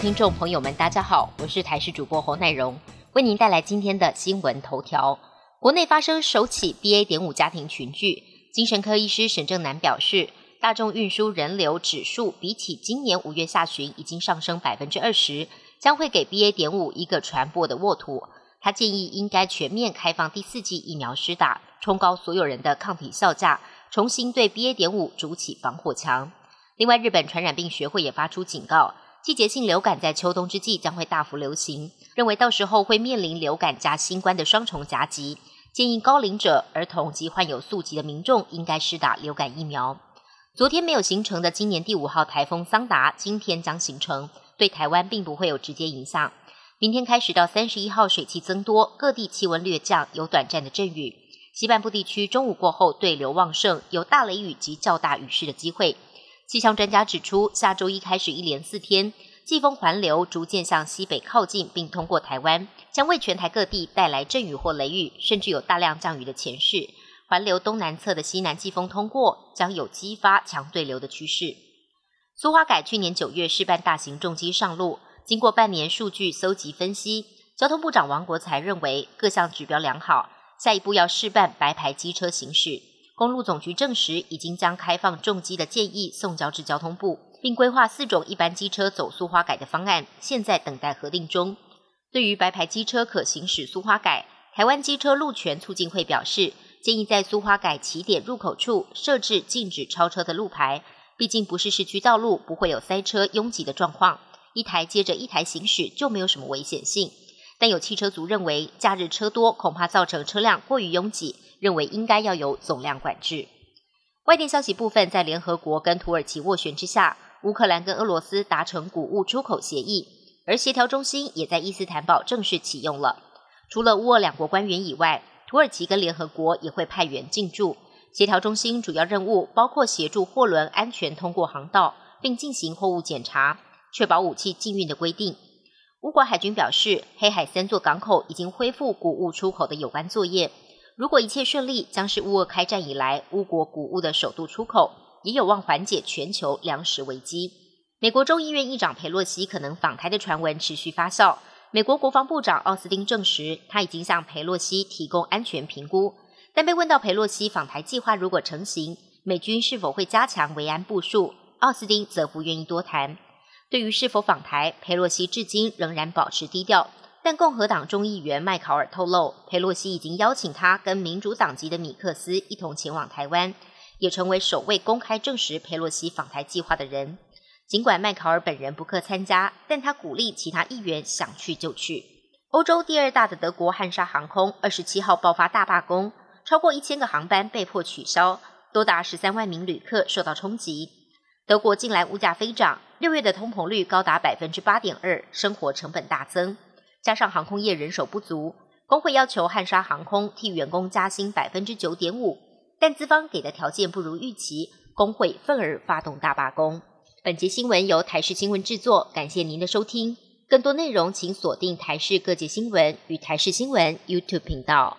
听众朋友们，大家好，我是台视主播侯乃荣，为您带来今天的新闻头条。国内发生首起 BA. 点五家庭群聚，精神科医师沈正南表示，大众运输人流指数比起今年五月下旬已经上升百分之二十，将会给 BA. 点五一个传播的沃土。他建议应该全面开放第四剂疫苗施打，冲高所有人的抗体效价，重新对 BA. 点五筑起防火墙。另外，日本传染病学会也发出警告，季节性流感在秋冬之际将会大幅流行，认为到时候会面临流感加新冠的双重夹击，建议高龄者、儿童及患有宿疾的民众应该施打流感疫苗。昨天没有形成的今年第五号台风桑达，今天将形成，对台湾并不会有直接影响。明天开始到三十一号水汽增多，各地气温略降，有短暂的阵雨。西半部地区中午过后对流旺盛，有大雷雨及较大雨势的机会。气象专家指出，下周一开始一连四天，季风环流逐渐向西北靠近，并通过台湾，将为全台各地带来阵雨或雷雨，甚至有大量降雨的前势。环流东南侧的西南季风通过，将有激发强对流的趋势。苏花改去年九月试办大型重机上路，经过半年数据搜集分析，交通部长王国才认为各项指标良好，下一步要试办白牌机车行驶。公路总局证实，已经将开放重机的建议送交至交通部，并规划四种一般机车走苏花改的方案，现在等待核定中。对于白牌机车可行驶苏花改，台湾机车路权促进会表示，建议在苏花改起点入口处设置禁止超车的路牌，毕竟不是市区道路，不会有塞车拥挤的状况，一台接着一台行驶就没有什么危险性。但有汽车族认为，假日车多，恐怕造成车辆过于拥挤。认为应该要有总量管制。外电消息部分，在联合国跟土耳其斡旋之下，乌克兰跟俄罗斯达成谷物出口协议，而协调中心也在伊斯坦堡正式启用了。除了乌俄两国官员以外，土耳其跟联合国也会派员进驻。协调中心主要任务包括协助货轮安全通过航道，并进行货物检查，确保武器禁运的规定。乌国海军表示，黑海三座港口已经恢复谷物出口的有关作业。如果一切顺利，将是乌俄开战以来乌国谷物的首度出口，也有望缓解全球粮食危机。美国众议院议长佩洛西可能访台的传闻持续发酵。美国国防部长奥斯汀证实，他已经向佩洛西提供安全评估。但被问到佩洛西访台计划如果成型，美军是否会加强维安部署，奥斯汀则不愿意多谈。对于是否访台，佩洛西至今仍然保持低调。但共和党众议员麦考尔透露，佩洛西已经邀请他跟民主党籍的米克斯一同前往台湾，也成为首位公开证实佩洛西访台计划的人。尽管麦考尔本人不克参加，但他鼓励其他议员想去就去。欧洲第二大的德国汉莎航空二十七号爆发大罢工，超过一千个航班被迫取消，多达十三万名旅客受到冲击。德国近来物价飞涨，六月的通膨率高达百分之八点二，生活成本大增。加上航空业人手不足，工会要求汉莎航空替员工加薪百分之九点五，但资方给的条件不如预期，工会愤而发动大罢工。本节新闻由台视新闻制作，感谢您的收听。更多内容请锁定台视各界新闻与台视新闻 YouTube 频道。